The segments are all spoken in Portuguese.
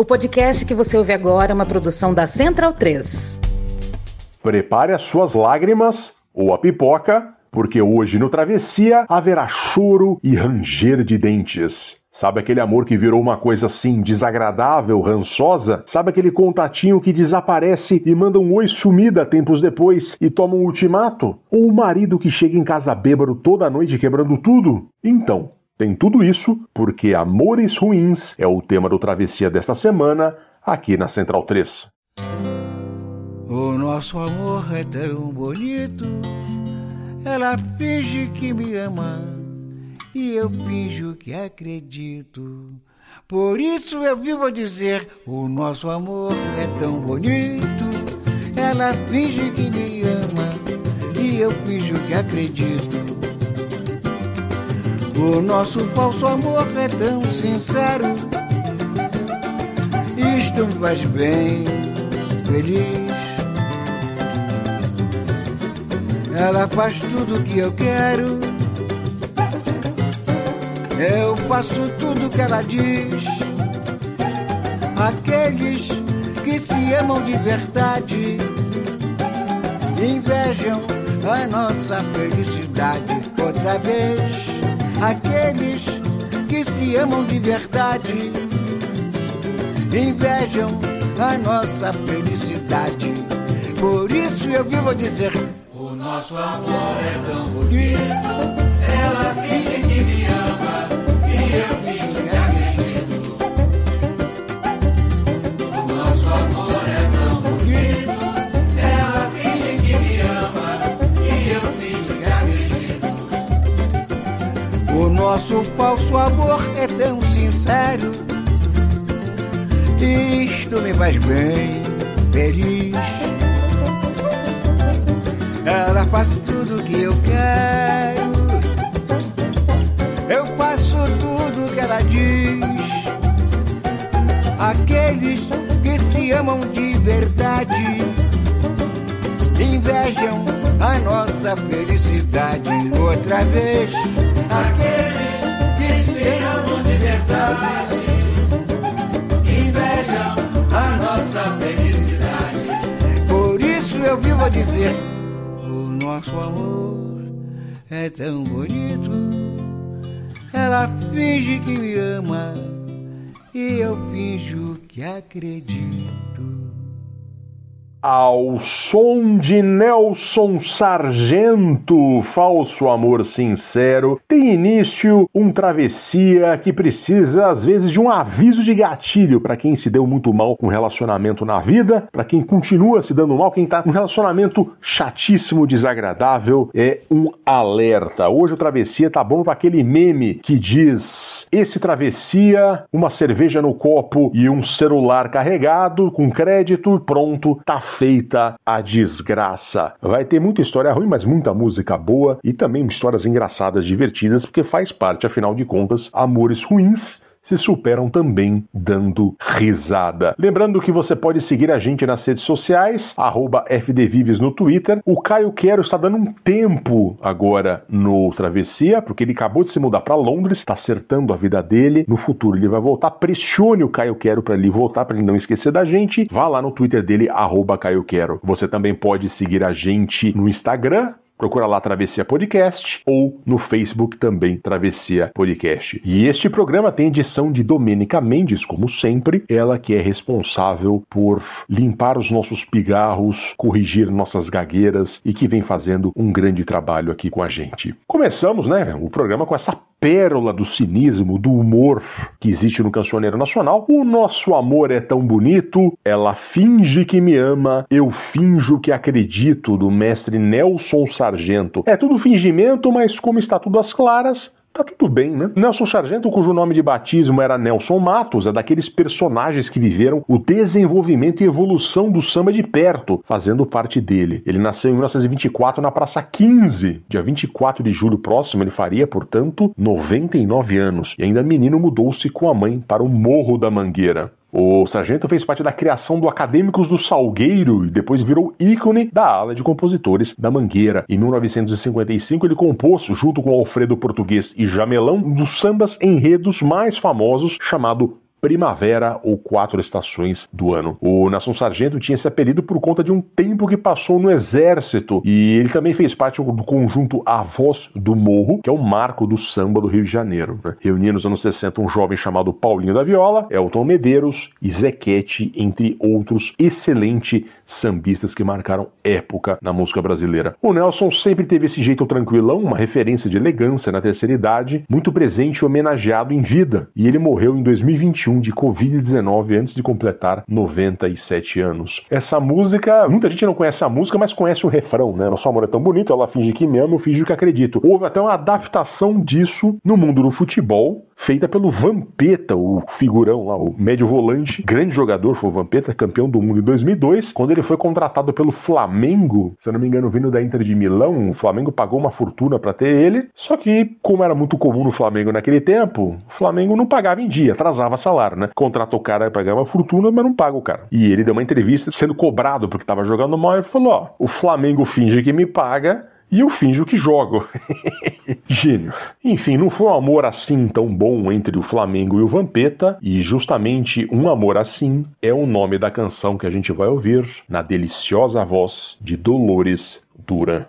O podcast que você ouve agora é uma produção da Central 3. Prepare as suas lágrimas ou a pipoca, porque hoje no Travessia haverá choro e ranger de dentes. Sabe aquele amor que virou uma coisa assim desagradável, rançosa? Sabe aquele contatinho que desaparece e manda um oi sumida tempos depois e toma um ultimato? Ou o marido que chega em casa bêbado toda noite quebrando tudo? Então, tem tudo isso porque Amores Ruins é o tema do Travessia desta semana aqui na Central 3. O nosso amor é tão bonito, ela finge que me ama e eu finjo que acredito. Por isso eu vivo a dizer: o nosso amor é tão bonito. Ela finge que me ama e eu finjo que acredito. O nosso falso amor é tão sincero. Isto me faz bem, feliz. Ela faz tudo que eu quero eu faço tudo que ela diz. Aqueles que se amam de verdade invejam a nossa felicidade outra vez. Aqueles que se amam de verdade invejam a nossa felicidade. Por isso eu vivo a dizer: O nosso amor é tão bonito. Nosso falso amor é tão sincero. Isto me faz bem, feliz. Ela faz tudo que eu quero. Eu faço tudo que ela diz. Aqueles que se amam de verdade invejam a nossa felicidade outra vez. Amam de verdade invejam a nossa felicidade. Por isso eu vivo a dizer: o nosso amor é tão bonito. Ela finge que me ama e eu finjo que acredito ao som de Nelson Sargento, Falso Amor Sincero, tem início um travessia que precisa às vezes de um aviso de gatilho para quem se deu muito mal com relacionamento na vida, para quem continua se dando mal, quem tá com um relacionamento chatíssimo, desagradável, é um alerta. Hoje o travessia tá bom para aquele meme que diz: esse travessia, uma cerveja no copo e um celular carregado com crédito, pronto, tá feita a desgraça. Vai ter muita história ruim, mas muita música boa e também histórias engraçadas, divertidas, porque faz parte, afinal de contas, amores ruins se superam também dando risada. Lembrando que você pode seguir a gente nas redes sociais, FDVives no Twitter. O Caio Quero está dando um tempo agora no Travessia, porque ele acabou de se mudar para Londres, está acertando a vida dele. No futuro ele vai voltar. Pressione o Caio Quero para ele voltar, para ele não esquecer da gente. Vá lá no Twitter dele, Caio Quero. Você também pode seguir a gente no Instagram, Procura lá Travessia Podcast ou no Facebook também Travessia Podcast. E este programa tem edição de Domênica Mendes, como sempre, ela que é responsável por limpar os nossos pigarros, corrigir nossas gagueiras e que vem fazendo um grande trabalho aqui com a gente. Começamos, né, o programa com essa pérola do cinismo, do humor que existe no cancioneiro nacional. O nosso amor é tão bonito, ela finge que me ama, eu finjo que acredito, do mestre Nelson Sargento. É tudo fingimento, mas como está tudo às claras, tá tudo bem, né? Nelson Sargento, cujo nome de batismo era Nelson Matos, é daqueles personagens que viveram o desenvolvimento e evolução do samba de perto, fazendo parte dele. Ele nasceu em 1924 na Praça 15, dia 24 de julho próximo, ele faria, portanto, 99 anos. E ainda menino mudou-se com a mãe para o Morro da Mangueira. O sargento fez parte da criação do Acadêmicos do Salgueiro e depois virou ícone da ala de compositores da Mangueira. Em 1955, ele compôs, junto com Alfredo Português e Jamelão, um dos sambas enredos mais famosos chamado primavera ou quatro estações do ano. O Nelson Sargento tinha esse apelido por conta de um tempo que passou no exército e ele também fez parte do conjunto A Voz do Morro, que é o marco do samba do Rio de Janeiro. Né? Reunia nos anos 60 um jovem chamado Paulinho da Viola, Elton Medeiros e Zequete, entre outros excelentes sambistas que marcaram época na música brasileira. O Nelson sempre teve esse jeito tranquilão, uma referência de elegância na terceira idade, muito presente e homenageado em vida. E ele morreu em 2021 de Covid-19 antes de completar 97 anos. Essa música, muita gente não conhece a música, mas conhece o refrão, né? Nosso amor é tão bonito, ela finge que me ama, eu finge que acredito. Houve até uma adaptação disso no mundo do futebol, feita pelo Vampeta, o figurão lá, o médio volante, grande jogador, foi o Vampeta, campeão do mundo em 2002, quando ele foi contratado pelo Flamengo, se eu não me engano, vindo da Inter de Milão, o Flamengo pagou uma fortuna para ter ele, só que, como era muito comum no Flamengo naquele tempo, o Flamengo não pagava em dia, atrasava salário, né? Contrata o cara para ganhar uma fortuna, mas não paga o cara. E ele deu uma entrevista sendo cobrado porque tava jogando mal e falou: ó, o Flamengo finge que me paga e eu finjo que jogo. Gênio. Enfim, não foi um amor assim tão bom entre o Flamengo e o Vampeta, e justamente Um Amor Assim é o nome da canção que a gente vai ouvir na deliciosa voz de Dolores Duran.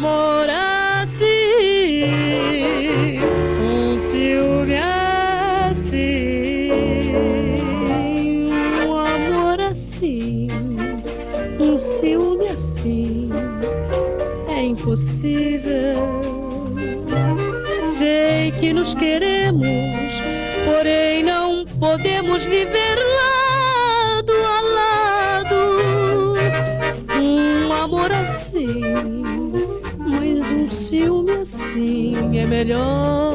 Amor melhor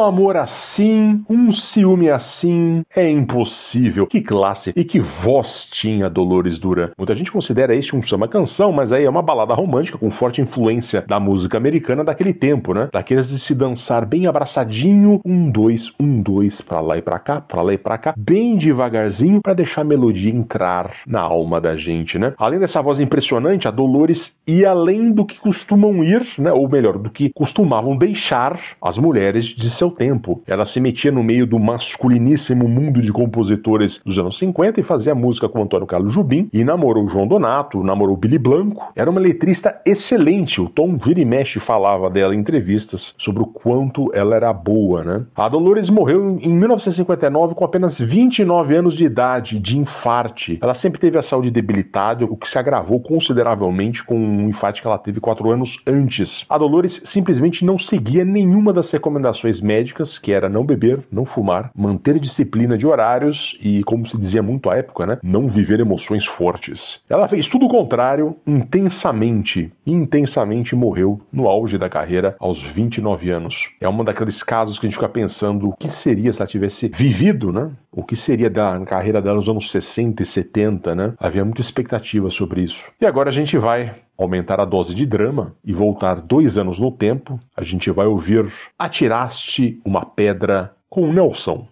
Um amor assim, um ciúme assim, é impossível. Que classe e que voz tinha Dolores Duran. Muita gente considera este um samba canção, mas aí é uma balada romântica com forte influência da música americana daquele tempo, né? Daqueles de se dançar bem abraçadinho, um, dois, um, dois, pra lá e pra cá, pra lá e pra cá, bem devagarzinho, para deixar a melodia entrar na alma da gente, né? Além dessa voz impressionante, a Dolores ia além do que costumam ir, né? Ou melhor, do que costumavam deixar as mulheres de de seu tempo. Ela se metia no meio do masculiníssimo mundo de compositores dos anos 50 e fazia música com Antônio Carlos Jubim e namorou João Donato, namorou Billy Blanco. Era uma letrista excelente. O Tom vira e mexe falava dela em entrevistas sobre o quanto ela era boa, né? A Dolores morreu em 1959 com apenas 29 anos de idade, de infarte. Ela sempre teve a saúde debilitada, o que se agravou consideravelmente com um infarte que ela teve quatro anos antes. A Dolores simplesmente não seguia nenhuma das recomendações médicas, que era não beber, não fumar, manter disciplina de horários e, como se dizia muito à época, né, não viver emoções fortes. Ela fez tudo o contrário, intensamente, e intensamente morreu no auge da carreira aos 29 anos. É um daqueles casos que a gente fica pensando o que seria se ela tivesse vivido, né? O que seria da carreira dela nos anos 60 e 70, né? Havia muita expectativa sobre isso. E agora a gente vai aumentar a dose de drama e voltar dois anos no tempo. A gente vai ouvir Atiraste uma Pedra com Nelson.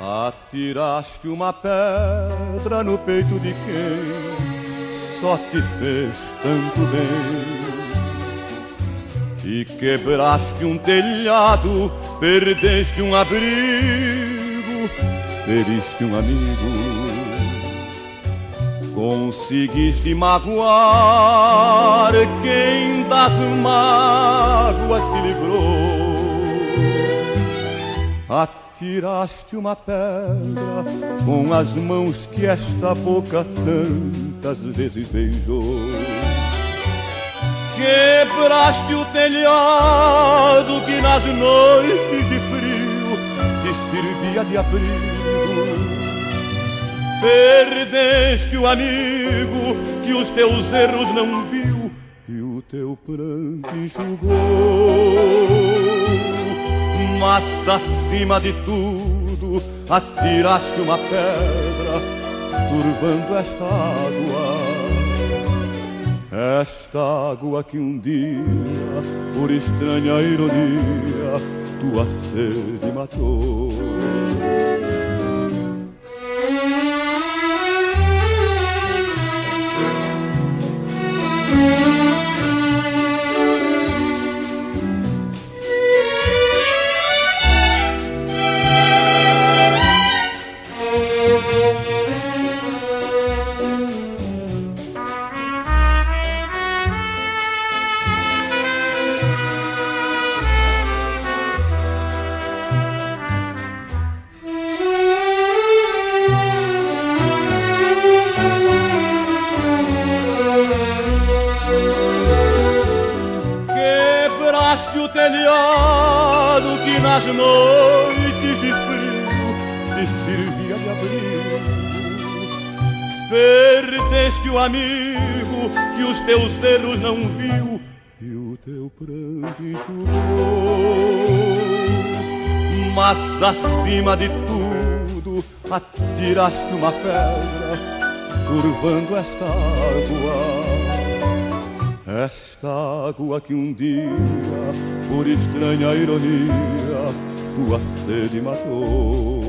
Atiraste uma pedra no peito de quem só te fez tanto bem. E quebraste um telhado, perdeste um abrigo, feriste um amigo. Conseguiste magoar quem das mágoas te livrou tiraste uma pedra com as mãos que esta boca tantas vezes beijou. Quebraste o telhado que nas noites de frio te servia de abrigo. Perdeste o amigo que os teus erros não viu e o teu pranto enxugou mas acima de tudo atiraste uma pedra, turvando esta água. Esta água que um dia, por estranha ironia, tua sede matou. Amigo que os teus erros não viu e o teu pranto enxugou. Mas acima de tudo atiraste uma pedra, curvando esta água. Esta água que um dia, por estranha ironia, tua sede matou.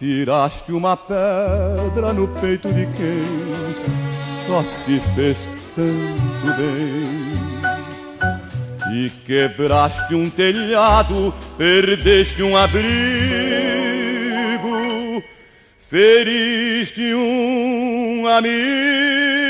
Tiraste uma pedra no peito de quem só te fez tanto bem. E quebraste um telhado, perdeste um abrigo, feriste um amigo.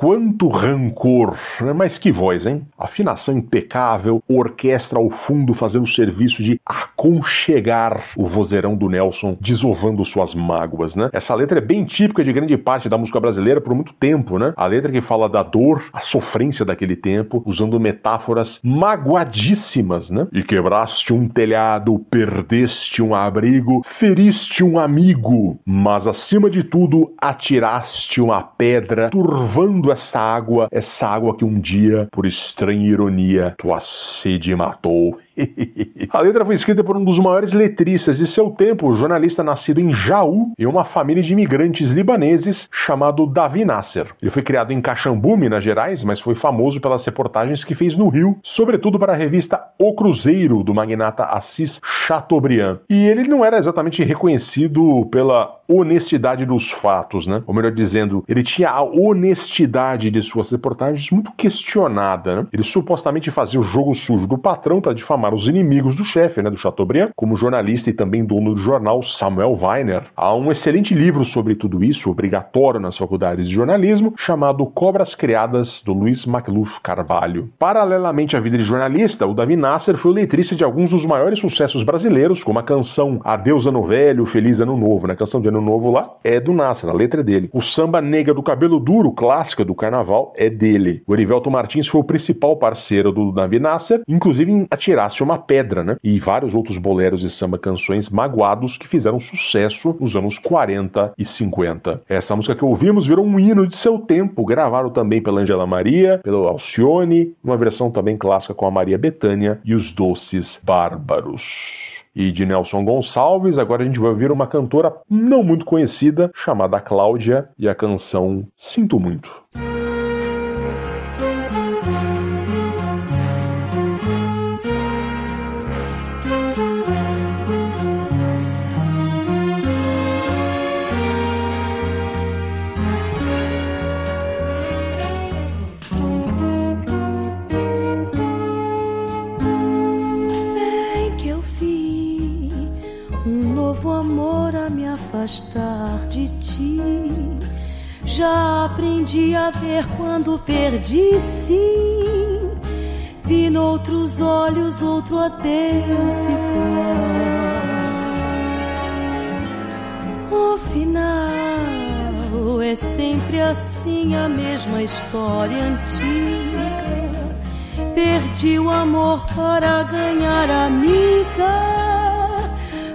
quanto rancor! Né? Mas que voz, hein? Afinação impecável, orquestra ao fundo fazendo o serviço de aconchegar o vozeirão do Nelson, desovando suas mágoas, né? Essa letra é bem típica de grande parte da música brasileira por muito tempo, né? A letra que fala da dor, a sofrência daquele tempo, usando metáforas magoadíssimas, né? E quebraste um telhado, perdeste um abrigo, feriste um amigo, mas acima de tudo atiraste um uma pedra, turvando essa água, essa água que um dia, por estranha ironia, tua sede matou. a letra foi escrita por um dos maiores letristas de seu tempo, jornalista nascido em Jaú, em uma família de imigrantes libaneses chamado Davi Nasser. Ele foi criado em Caxambu, Minas Gerais, mas foi famoso pelas reportagens que fez no Rio, sobretudo para a revista O Cruzeiro, do magnata Assis Chateaubriand. E ele não era exatamente reconhecido pela honestidade dos fatos, né? Ou melhor dizendo, ele tinha a honestidade de suas reportagens muito questionada, né? Ele supostamente fazia o jogo sujo do patrão para difamar os inimigos do chefe, né, do Chateaubriand, como jornalista e também dono do jornal Samuel Weiner. Há um excelente livro sobre tudo isso, obrigatório nas faculdades de jornalismo, chamado Cobras Criadas, do Luiz McLuff Carvalho. Paralelamente à vida de jornalista, o Davi Nasser foi o letrista de alguns dos maiores sucessos brasileiros, como a canção Adeus Ano Velho, Feliz Ano Novo, né? A canção de Ano Novo lá é do Nasser, a letra é dele. O samba Nega do Cabelo Duro, clássica do carnaval, é dele. O Erivelto Martins foi o principal parceiro do Davi Nasser, inclusive em Atirasse uma Pedra, né? E vários outros boleros e samba canções magoados que fizeram sucesso nos anos 40 e 50. Essa música que ouvimos virou um hino de seu tempo, gravaram também pela Angela Maria, pelo Alcione, uma versão também clássica com a Maria Bethânia e os Doces Bárbaros e de Nelson Gonçalves. Agora a gente vai ouvir uma cantora não muito conhecida chamada Cláudia e a canção Sinto Muito. Adeus igual. O final é sempre assim, a mesma história antiga. Perdi o amor para ganhar amiga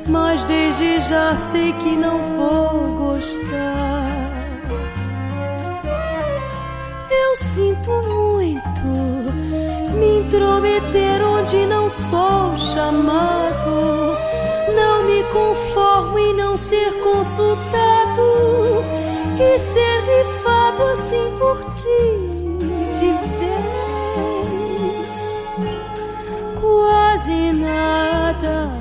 mas desde já sei que não vou gostar. Intrometer onde não sou chamado. Não me conformo em não ser consultado e ser rifado assim por ti de vez. Quase nada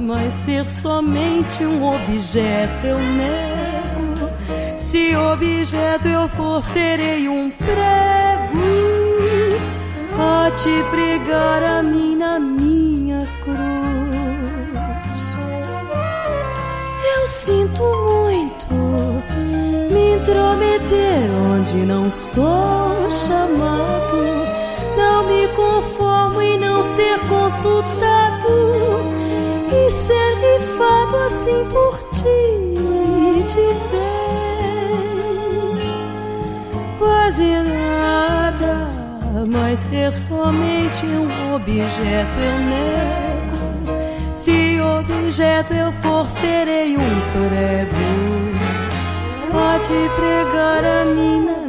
mas ser somente um objeto eu nego. Se objeto eu for, serei um prego a te pregar a mim na minha cruz. Eu sinto muito me intrometer onde não sou chamado. Não me conformo em não ser consultado e ser rifado assim por ti mas ser somente um objeto eu nego. Se objeto eu for, serei um prego. Pode pregar a mim na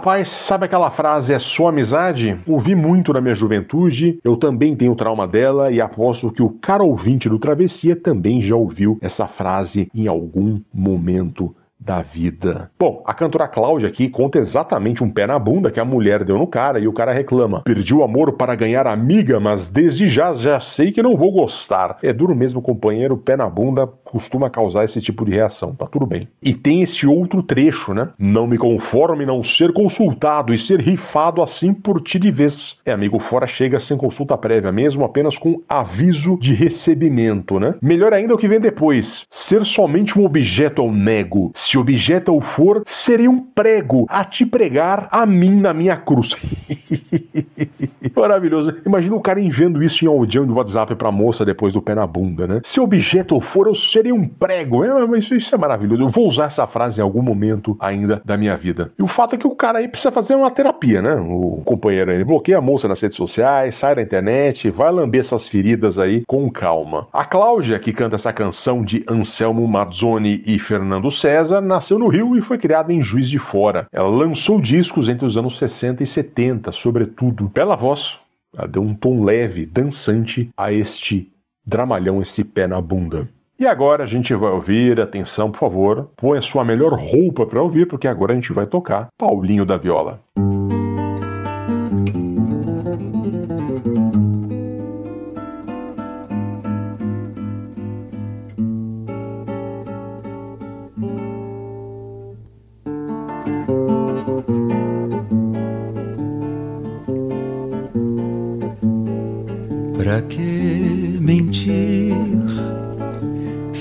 Rapaz, sabe aquela frase é só amizade? Ouvi muito na minha juventude, eu também tenho trauma dela e aposto que o cara ouvinte do Travessia também já ouviu essa frase em algum momento da vida. Bom, a cantora Cláudia aqui conta exatamente um pé na bunda que a mulher deu no cara e o cara reclama. Perdi o amor para ganhar amiga, mas desde já já sei que não vou gostar. É duro mesmo, companheiro, pé na bunda costuma causar esse tipo de reação, tá tudo bem. E tem esse outro trecho, né? Não me conforme não ser consultado e ser rifado assim por ti de vez. É, amigo, fora chega sem consulta prévia mesmo, apenas com aviso de recebimento, né? Melhor ainda é o que vem depois. Ser somente um objeto ao nego. Se objeto eu for, serei um prego a te pregar a mim na minha cruz. Maravilhoso. Imagina o cara enviando isso em audião do WhatsApp pra moça depois do pé na bunda, né? Se objeto eu for, eu serei um prego. É, mas isso, isso é maravilhoso. Eu vou usar essa frase em algum momento ainda da minha vida. E o fato é que o cara aí precisa fazer uma terapia, né? O companheiro aí bloqueia a moça nas redes sociais, sai da internet, vai lamber essas feridas aí com calma. A Cláudia, que canta essa canção de Anselmo Mazzoni e Fernando César, nasceu no Rio e foi criada em Juiz de Fora. Ela lançou discos entre os anos 60 e 70, sobretudo. Bela voz, ela deu um tom leve, dançante a este dramalhão, esse pé na bunda. E agora a gente vai ouvir, atenção, por favor, põe a sua melhor roupa para ouvir, porque agora a gente vai tocar Paulinho da Viola.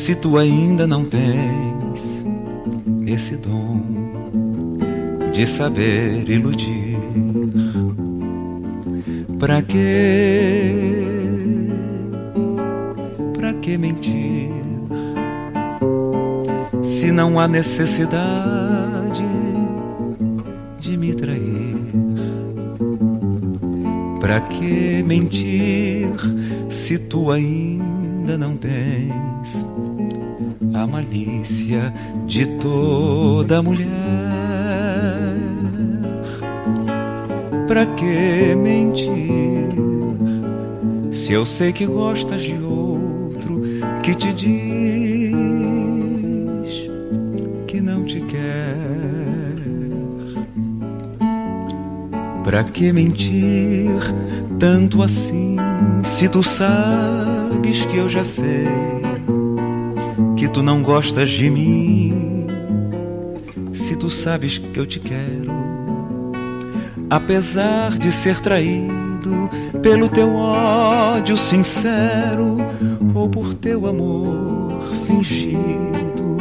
Se tu ainda não tens esse dom de saber iludir? Pra que? Pra que mentir se não há necessidade de me trair? Pra que mentir se tu ainda não tens a malícia de toda mulher? Pra que mentir se eu sei que gostas de outro que te diz que não te quer? Pra que mentir tanto assim se tu sabes que eu já sei tu não gostas de mim? Se tu sabes que eu te quero, apesar de ser traído pelo teu ódio sincero ou por teu amor fingido.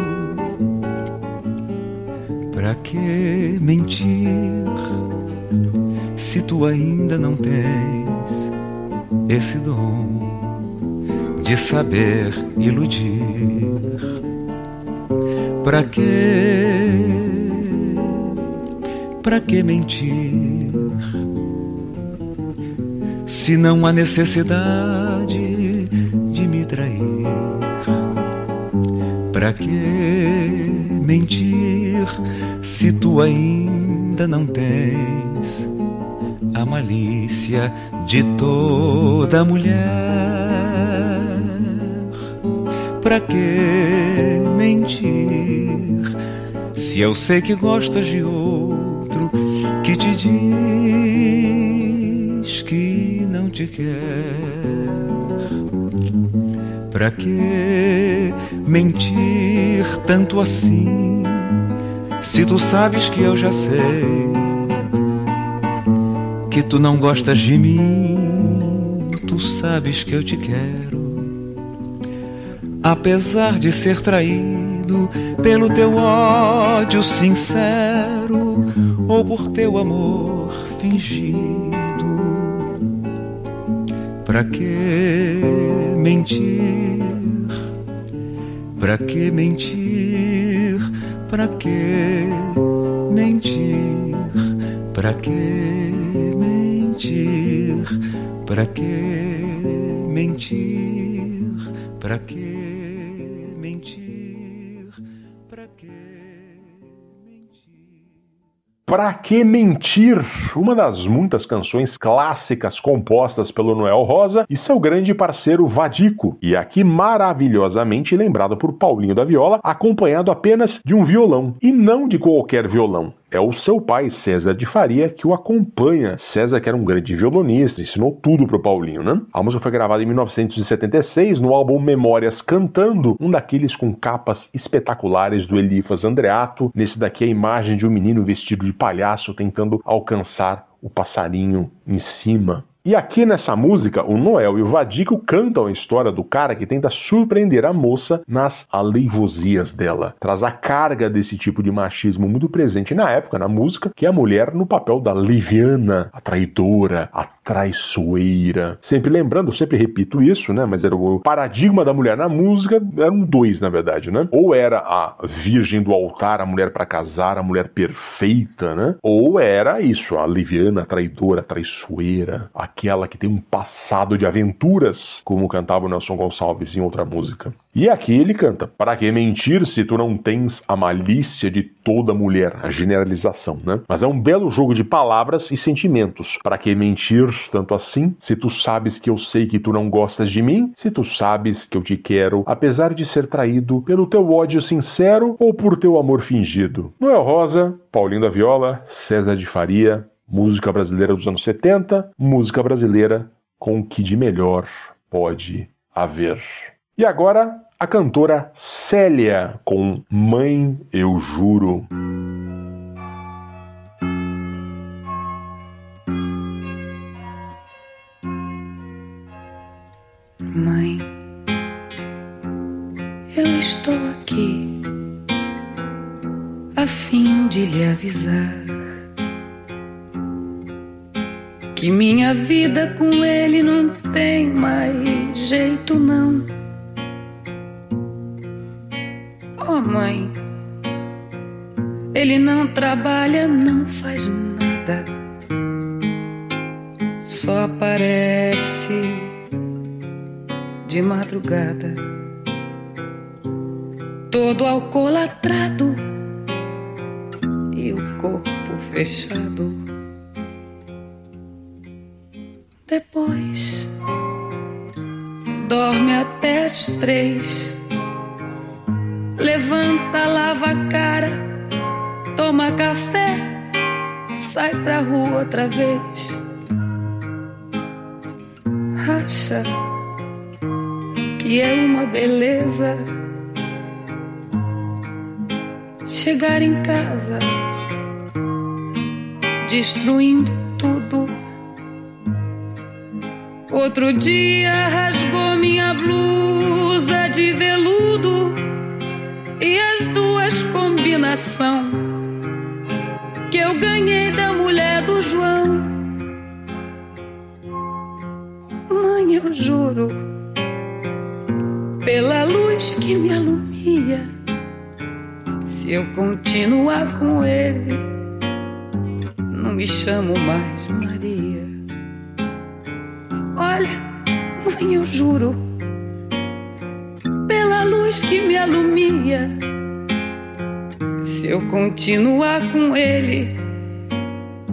Pra que mentir? se tu ainda não tens esse dom de saber iludir. Pra que, pra que mentir? Se não há necessidade de me trair, pra que mentir se tu ainda não tens a malícia de toda mulher. Pra que mentir se eu sei que gostas de outro que te diz que não te quer? Pra que mentir tanto assim se tu sabes que eu já sei? que tu não gostas de mim, tu sabes que eu te quero. Apesar de ser traído pelo teu ódio sincero ou por teu amor fingido. Pra que mentir? Pra que mentir? Pra que mentir? Pra que mentir? Pra que mentir? Pra que Pra que mentir? Uma das muitas canções clássicas compostas pelo Noel Rosa e seu grande parceiro Vadico, e aqui maravilhosamente lembrado por Paulinho da Viola, acompanhado apenas de um violão, e não de qualquer violão. É o seu pai, César de Faria, que o acompanha. César, que era um grande violonista, ensinou tudo pro Paulinho, né? A música foi gravada em 1976 no álbum Memórias Cantando, um daqueles com capas espetaculares do Elifas Andreato. Nesse daqui, a imagem de um menino vestido de palhaço tentando alcançar o passarinho em cima. E aqui nessa música, o Noel e o Vadico cantam a história do cara que tenta surpreender a moça nas aleivosias dela. Traz a carga desse tipo de machismo muito presente na época, na música, que é a mulher no papel da liviana, a traidora, a traiçoeira. Sempre lembrando, sempre repito isso, né? Mas era o paradigma da mulher na música, eram dois, na verdade, né? Ou era a virgem do altar, a mulher para casar, a mulher perfeita, né? Ou era isso, a liviana, a traidora, a traiçoeira, aquela que tem um passado de aventuras, como cantava o Nelson Gonçalves em outra música. E aqui ele canta: Para que mentir se tu não tens a malícia de toda mulher? A generalização, né? Mas é um belo jogo de palavras e sentimentos. Para que mentir tanto assim? Se tu sabes que eu sei que tu não gostas de mim, se tu sabes que eu te quero, apesar de ser traído pelo teu ódio sincero ou por teu amor fingido. Noel Rosa, Paulinho da Viola, César de Faria, música brasileira dos anos 70, música brasileira com o que de melhor pode haver. E agora, a cantora Célia com Mãe Eu Juro. Mãe, eu estou aqui a fim de lhe avisar que minha vida com ele não tem mais jeito não. Oh, mãe, ele não trabalha, não faz nada, só aparece de madrugada, todo alcoolatrado e o corpo fechado. Depois dorme até as três levanta, lava a cara, toma café, sai pra rua outra vez. Acha que é uma beleza chegar em casa destruindo tudo. Outro dia rasgou minha blusa de veludo e as duas combinação que eu ganhei da mulher do João. Mãe, eu juro, pela luz que me alumia, se eu continuar com ele, não me chamo mais Maria. Olha, mãe, eu juro pela luz que me alumia. Se eu continuar com ele,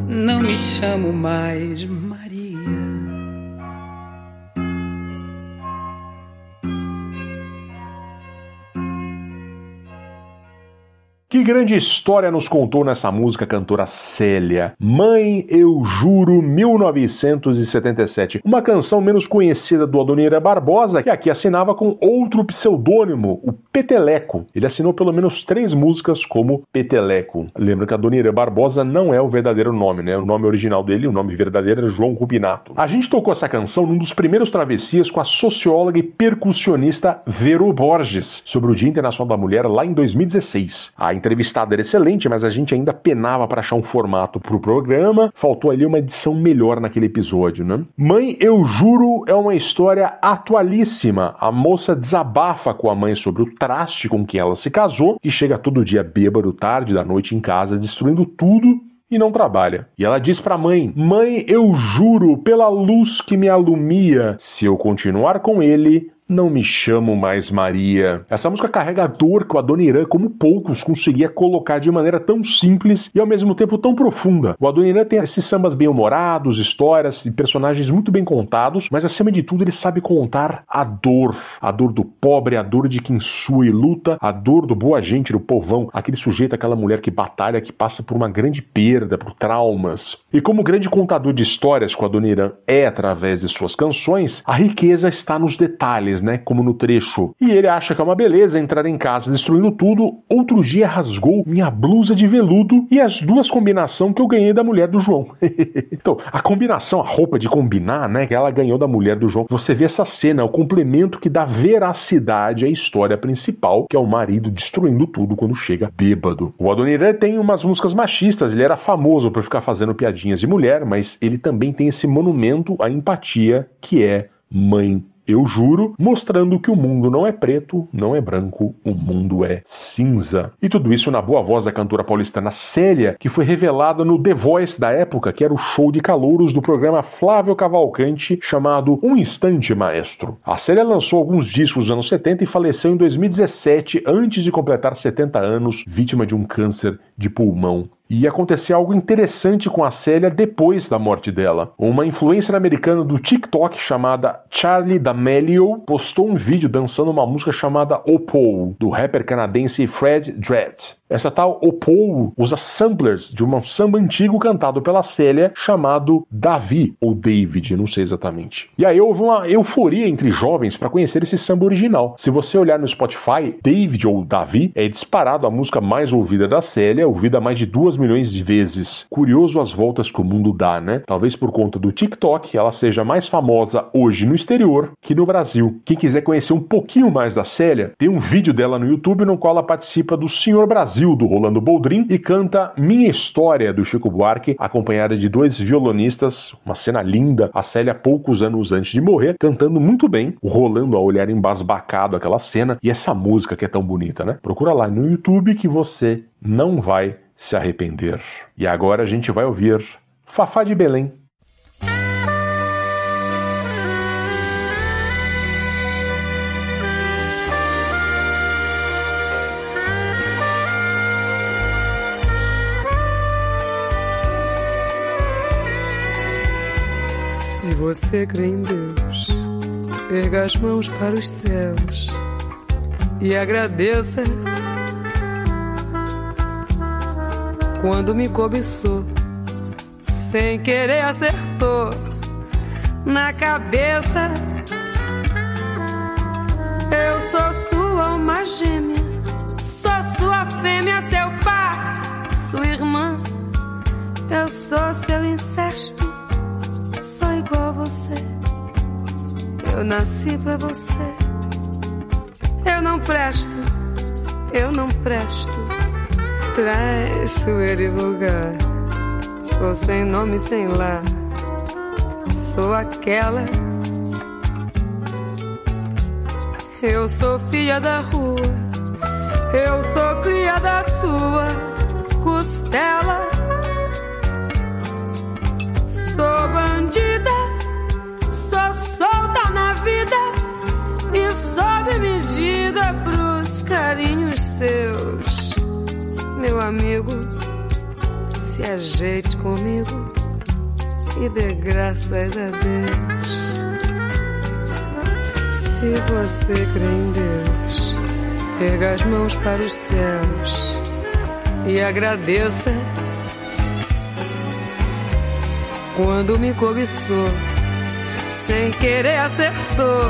não me chamo mais Que grande história nos contou nessa música cantora Célia. Mãe, eu juro, 1977. Uma canção menos conhecida do Adoniran Barbosa, que aqui assinava com outro pseudônimo, o Peteleco. Ele assinou pelo menos três músicas como Peteleco. Lembra que Adoniran Barbosa não é o verdadeiro nome, né? O nome original dele, o nome verdadeiro é João Rubinato. A gente tocou essa canção num dos primeiros travessias com a socióloga e percussionista Vero Borges, sobre o Dia Internacional da Mulher lá em 2016. A entrevistada era excelente, mas a gente ainda penava para achar um formato pro programa. Faltou ali uma edição melhor naquele episódio, né? Mãe, eu juro, é uma história atualíssima. A moça desabafa com a mãe sobre o traste com que ela se casou e chega todo dia bêbado, tarde da noite em casa, destruindo tudo e não trabalha. E ela diz para a mãe: Mãe, eu juro pela luz que me alumia, se eu continuar com ele, não me chamo mais Maria. Essa música carrega a dor que o Adoniran, como poucos, conseguia colocar de maneira tão simples e ao mesmo tempo tão profunda. O Adoniran tem esses sambas bem-humorados, histórias e personagens muito bem contados, mas acima de tudo ele sabe contar a dor. A dor do pobre, a dor de quem sua e luta, a dor do boa gente, do povão, aquele sujeito, aquela mulher que batalha, que passa por uma grande perda, por traumas. E como grande contador de histórias que o Adoniran é através de suas canções, a riqueza está nos detalhes né? Como no trecho. E ele acha que é uma beleza entrar em casa destruindo tudo. Outro dia rasgou minha blusa de veludo e as duas combinações que eu ganhei da mulher do João. então, a combinação, a roupa de combinar, né? Que ela ganhou da mulher do João. Você vê essa cena, o complemento que dá veracidade à história principal, que é o marido destruindo tudo quando chega bêbado. O Adoniran tem umas músicas machistas, ele era famoso por ficar fazendo piadinhas de mulher, mas ele também tem esse monumento à empatia que é Mãe eu juro, mostrando que o mundo não é preto, não é branco, o mundo é cinza. E tudo isso na boa voz da cantora paulistana Célia, que foi revelada no The Voice da época, que era o show de calouros do programa Flávio Cavalcante, chamado Um Instante Maestro. A Célia lançou alguns discos nos anos 70 e faleceu em 2017, antes de completar 70 anos, vítima de um câncer de pulmão e acontecia algo interessante com a Célia depois da morte dela. Uma influencer americana do TikTok chamada Charlie D'Amelio postou um vídeo dançando uma música chamada Opal, do rapper canadense Fred Dredd. Essa tal Opou usa samplers de um samba antigo cantado pela Célia chamado Davi ou David, não sei exatamente. E aí houve uma euforia entre jovens para conhecer esse samba original. Se você olhar no Spotify, David ou Davi é disparado a música mais ouvida da Célia, ouvida mais de duas milhões de vezes. Curioso as voltas que o mundo dá, né? Talvez por conta do TikTok ela seja mais famosa hoje no exterior que no Brasil. Quem quiser conhecer um pouquinho mais da Célia, tem um vídeo dela no YouTube no qual ela participa do Senhor Brasil Brasil, do Rolando Boldrin, e canta Minha História, do Chico Buarque, acompanhada de dois violonistas, uma cena linda, a Célia poucos anos antes de morrer, cantando muito bem, Rolando a olhar embasbacado aquela cena, e essa música que é tão bonita, né? Procura lá no YouTube que você não vai se arrepender. E agora a gente vai ouvir Fafá de Belém, você crê em Deus, erga as mãos para os céus e agradeça quando me cobiçou, sem querer acertou na cabeça. Eu sou sua alma gêmea, sou sua fêmea, seu pai, sua irmã. Eu sou seu incesto igual você. Eu nasci pra você. Eu não presto, eu não presto. Traiçoeiro e lugar. Sou sem nome, sem lar. Sou aquela. Eu sou filha da rua. Eu sou cria da sua costela. Sou bandida, sou solta na vida e sob medida pros carinhos seus. Meu amigo, se ajeite comigo e dê graças a Deus. Se você crê em Deus, erga as mãos para os céus e agradeça quando me cobiçou, sem querer acertou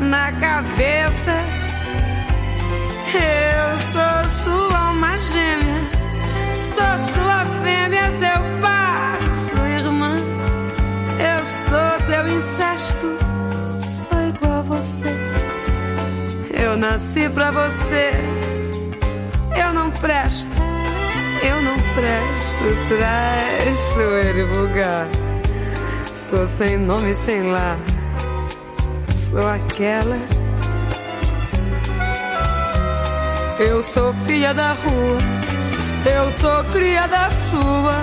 na cabeça. Eu sou sua alma gêmea, sou sua fêmea, seu pai, sua irmã. Eu sou seu incesto, sou igual a você. Eu nasci pra você, eu não presto eu não presto, traiçoeiro e vulgar. Sou sem nome, sem lar. Sou aquela. Eu sou filha da rua. Eu sou cria da sua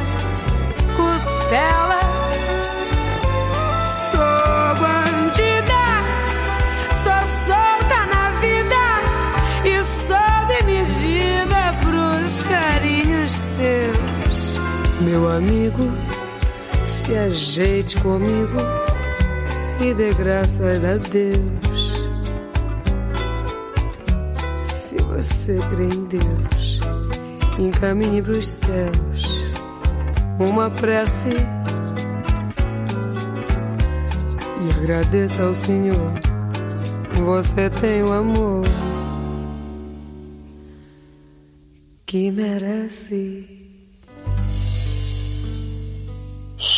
costela. Meu amigo, se ajeite comigo e dê graças a Deus. Se você crê em Deus, encaminhe para os céus uma prece e agradeça ao Senhor você tem o amor que merece.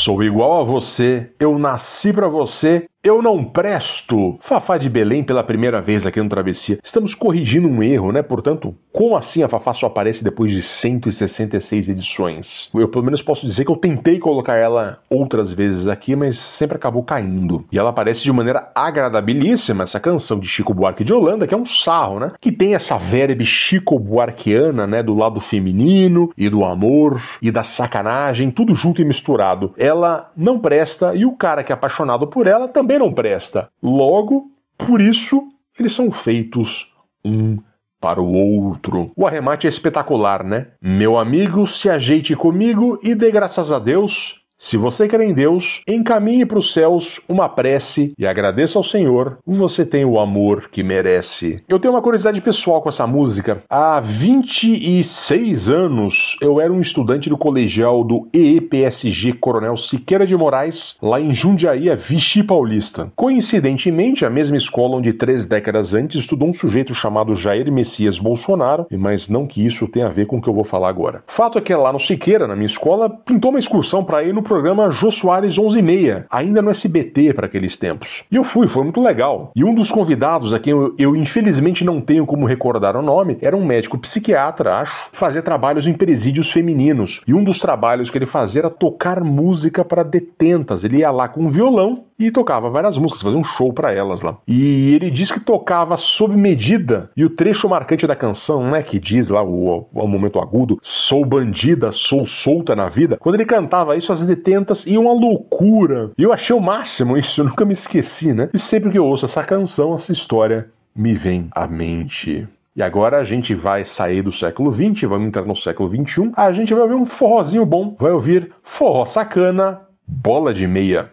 Sou igual a você, eu nasci pra você eu não presto! Fafá de Belém pela primeira vez aqui no Travessia. Estamos corrigindo um erro, né? Portanto, como assim a Fafá só aparece depois de 166 edições? Eu pelo menos posso dizer que eu tentei colocar ela outras vezes aqui, mas sempre acabou caindo. E ela aparece de maneira agradabilíssima, essa canção de Chico Buarque de Holanda, que é um sarro, né? Que tem essa verbe Chico Buarqueana, né? Do lado feminino e do amor e da sacanagem, tudo junto e misturado. Ela não presta e o cara que é apaixonado por ela também também não presta. Logo, por isso, eles são feitos um para o outro. O arremate é espetacular, né? Meu amigo, se ajeite comigo e dê graças a Deus se você crê em Deus, encaminhe para os céus uma prece e agradeça ao Senhor, você tem o amor que merece. Eu tenho uma curiosidade pessoal com essa música. Há 26 anos eu era um estudante do colegial do EEPSG Coronel Siqueira de Moraes, lá em Jundiaí, Vichy Paulista. Coincidentemente, a mesma escola onde três décadas antes estudou um sujeito chamado Jair Messias Bolsonaro, mas não que isso tenha a ver com o que eu vou falar agora. Fato é que lá no Siqueira, na minha escola, pintou uma excursão para ir no programa Jô Soares 11:30, ainda no SBT para aqueles tempos. E eu fui, foi muito legal. E um dos convidados a quem eu, eu, infelizmente não tenho como recordar o nome era um médico psiquiatra, acho, fazia trabalhos em presídios femininos. E um dos trabalhos que ele fazia era tocar música para detentas. Ele ia lá com um violão e tocava várias músicas, fazia um show para elas lá. E ele diz que tocava sob medida. E o trecho marcante da canção, né, que diz lá o, o momento agudo, sou bandida, sou solta na vida. Quando ele cantava isso, as detentas iam uma loucura. E eu achei o máximo isso, eu nunca me esqueci, né? E sempre que eu ouço essa canção, essa história me vem à mente. E agora a gente vai sair do século XX, vamos entrar no século XXI. A gente vai ouvir um forrozinho bom, vai ouvir forró sacana, bola de meia.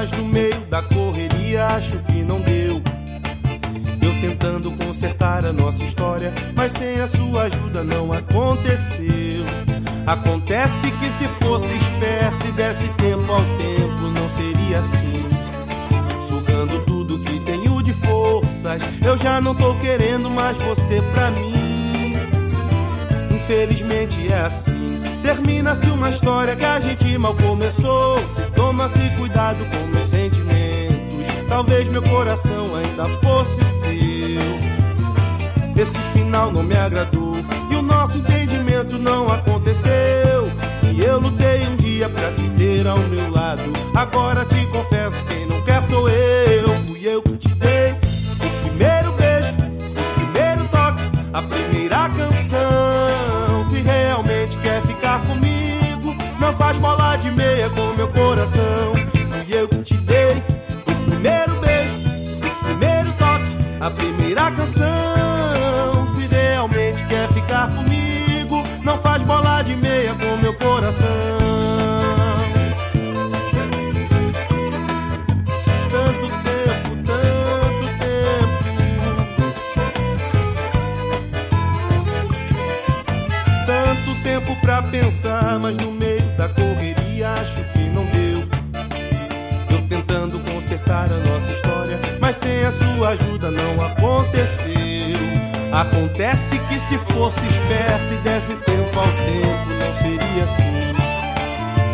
Mas no meio da correria acho que consertar a nossa história, mas sem a sua ajuda não aconteceu. Acontece que se fosse esperto e desse tempo ao tempo, não seria assim. Sugando tudo que tenho de forças, eu já não tô querendo mais você pra mim. Infelizmente é assim. Termina-se uma história que a gente mal começou. Se toma-se cuidado com meus sentimentos. Talvez meu coração ainda fosse esse final não me agradou e o nosso entendimento não aconteceu. Se eu lutei um dia pra te ter ao meu lado, agora te não aconteceu. Acontece que se fosse esperto e desse tempo ao tempo, não seria assim.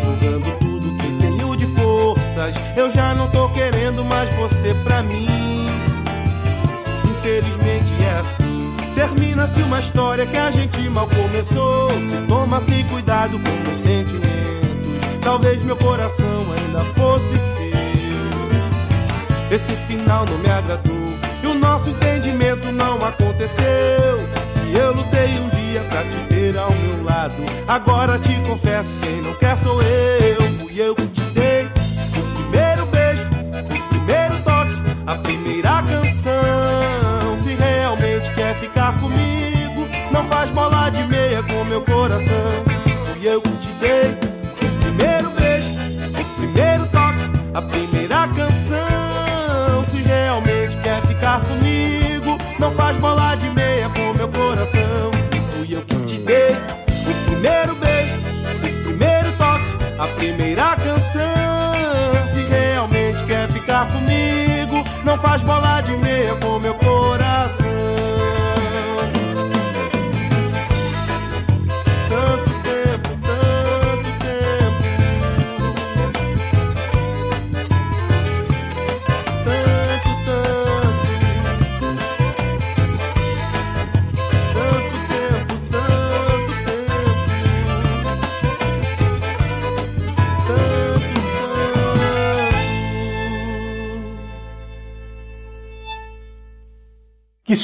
Sugando tudo que tenho de forças, eu já não tô querendo mais você pra mim. Infelizmente é assim. Termina-se uma história que a gente mal começou. Se toma-se cuidado com meus sentimentos. Talvez meu coração ainda fosse seu. Esse final não me agradou nosso entendimento não aconteceu. Se eu lutei um dia pra te ter ao meu lado, agora te confesso: quem não quer sou eu.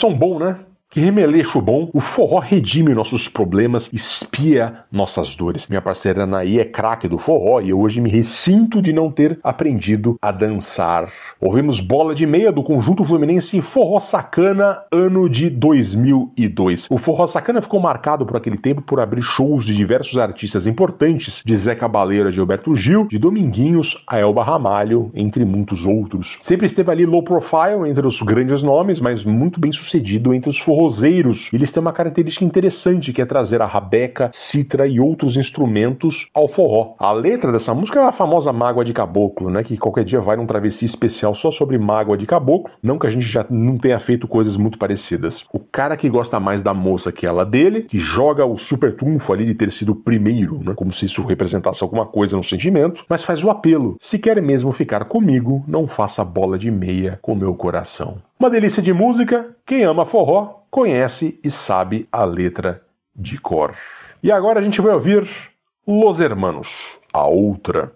Som bom, né? Que remeleixo bom. O forró redime nossos problemas, espia nossas dores. Minha parceira Anaí é craque do forró e eu hoje me ressinto de não ter aprendido a dançar. Ouvimos Bola de Meia do conjunto fluminense Forró Sacana, ano de 2002. O Forró Sacana ficou marcado por aquele tempo por abrir shows de diversos artistas importantes, de Zé Cabaleiro Gilberto Gil, de Dominguinhos a Elba Ramalho, entre muitos outros. Sempre esteve ali low profile entre os grandes nomes, mas muito bem sucedido entre os forrozeiros. Eles têm uma característica interessante que é trazer a rabeca, citra e outros instrumentos ao forró. A letra dessa música é a famosa Mágoa de Caboclo, né? Que qualquer dia vai num travessia especial só sobre Mágoa de Caboclo. Não que a gente já não tenha feito coisas muito parecidas. O cara que gosta mais da moça que ela dele, que joga o super trunfo ali de ter sido o primeiro, né? Como se isso representasse alguma coisa no sentimento, mas faz o apelo. Se quer mesmo ficar comigo, não faça bola de meia com meu coração. Uma delícia de música. Quem ama forró conhece e sabe a letra de cor. E agora a gente vai ouvir Los Hermanos, a outra.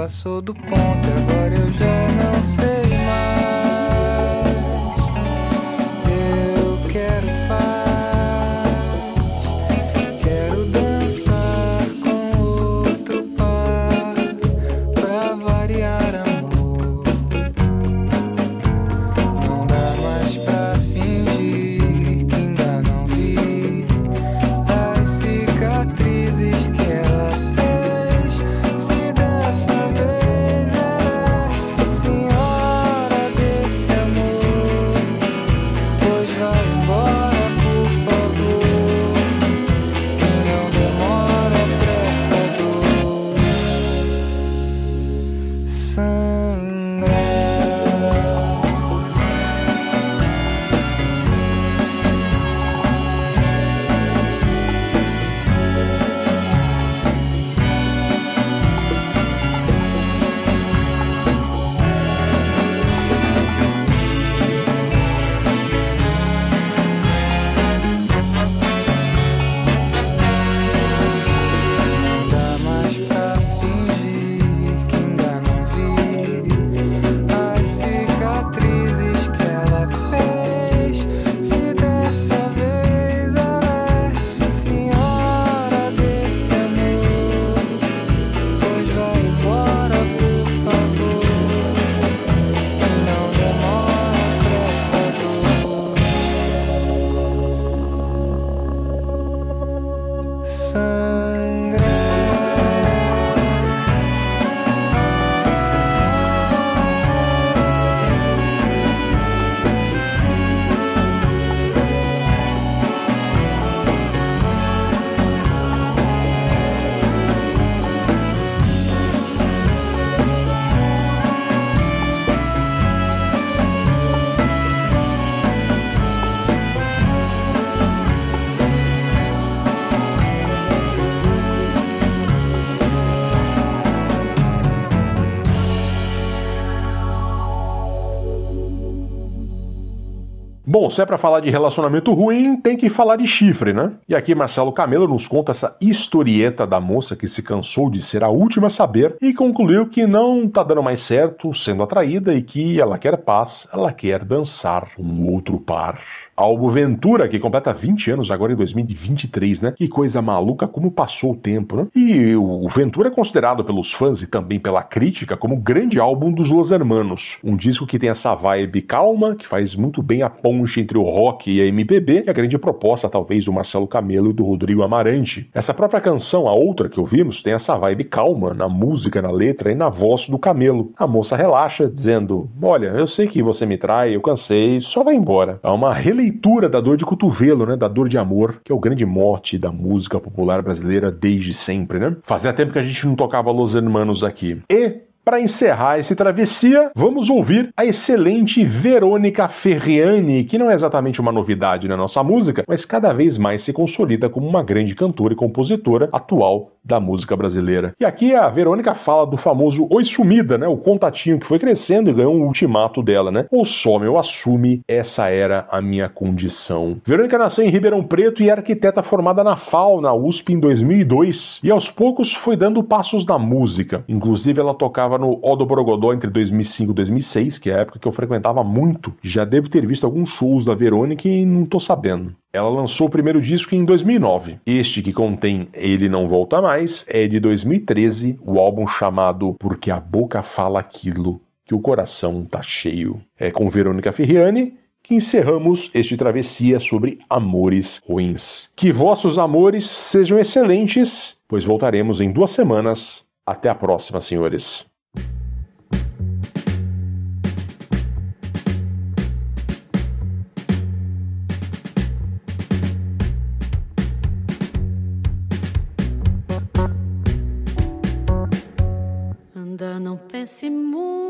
Passou do ponto, se é pra falar de relacionamento ruim, tem que falar de chifre, né? E aqui Marcelo Camelo nos conta essa historieta da moça que se cansou de ser a última a saber e concluiu que não tá dando mais certo sendo atraída e que ela quer paz, ela quer dançar um outro par. Álbum Ventura, que completa 20 anos agora em 2023, né? Que coisa maluca como passou o tempo, né? E o Ventura é considerado pelos fãs e também pela crítica como o grande álbum dos Los Hermanos. Um disco que tem essa vibe calma, que faz muito bem a ponte entre o rock e a MPB, e a grande proposta, talvez, do Marcelo Camelo e do Rodrigo Amarante. Essa própria canção, a outra que ouvimos, tem essa vibe calma na música, na letra e na voz do Camelo. A moça relaxa, dizendo: Olha, eu sei que você me trai, eu cansei, só vai embora. É uma releitura leitura da dor de cotovelo, né? Da dor de amor, que é o grande mote da música popular brasileira desde sempre, né? Fazia tempo que a gente não tocava Los Hermanos aqui. E para encerrar esse travessia, vamos ouvir a excelente Verônica Ferriani, que não é exatamente uma novidade na nossa música, mas cada vez mais se consolida como uma grande cantora e compositora atual da música brasileira. E aqui a Verônica fala do famoso Oi Sumida, né? O contatinho que foi crescendo e ganhou um ultimato dela, né? Ou some ou assume, essa era a minha condição. Verônica nasceu em Ribeirão Preto e é arquiteta formada na FAO, na USP, em 2002. E aos poucos foi dando passos na música. Inclusive ela tocava no Odo Borogodó entre 2005 e 2006, que é a época que eu frequentava muito. Já devo ter visto alguns shows da Verônica e não tô sabendo. Ela lançou o primeiro disco em 2009. Este que contém Ele Não Volta Mais é de 2013, o álbum chamado Porque a Boca Fala Aquilo que o Coração Tá Cheio. É com Verônica Ferriani que encerramos este travessia sobre amores ruins. Que vossos amores sejam excelentes, pois voltaremos em duas semanas. Até a próxima, senhores. Não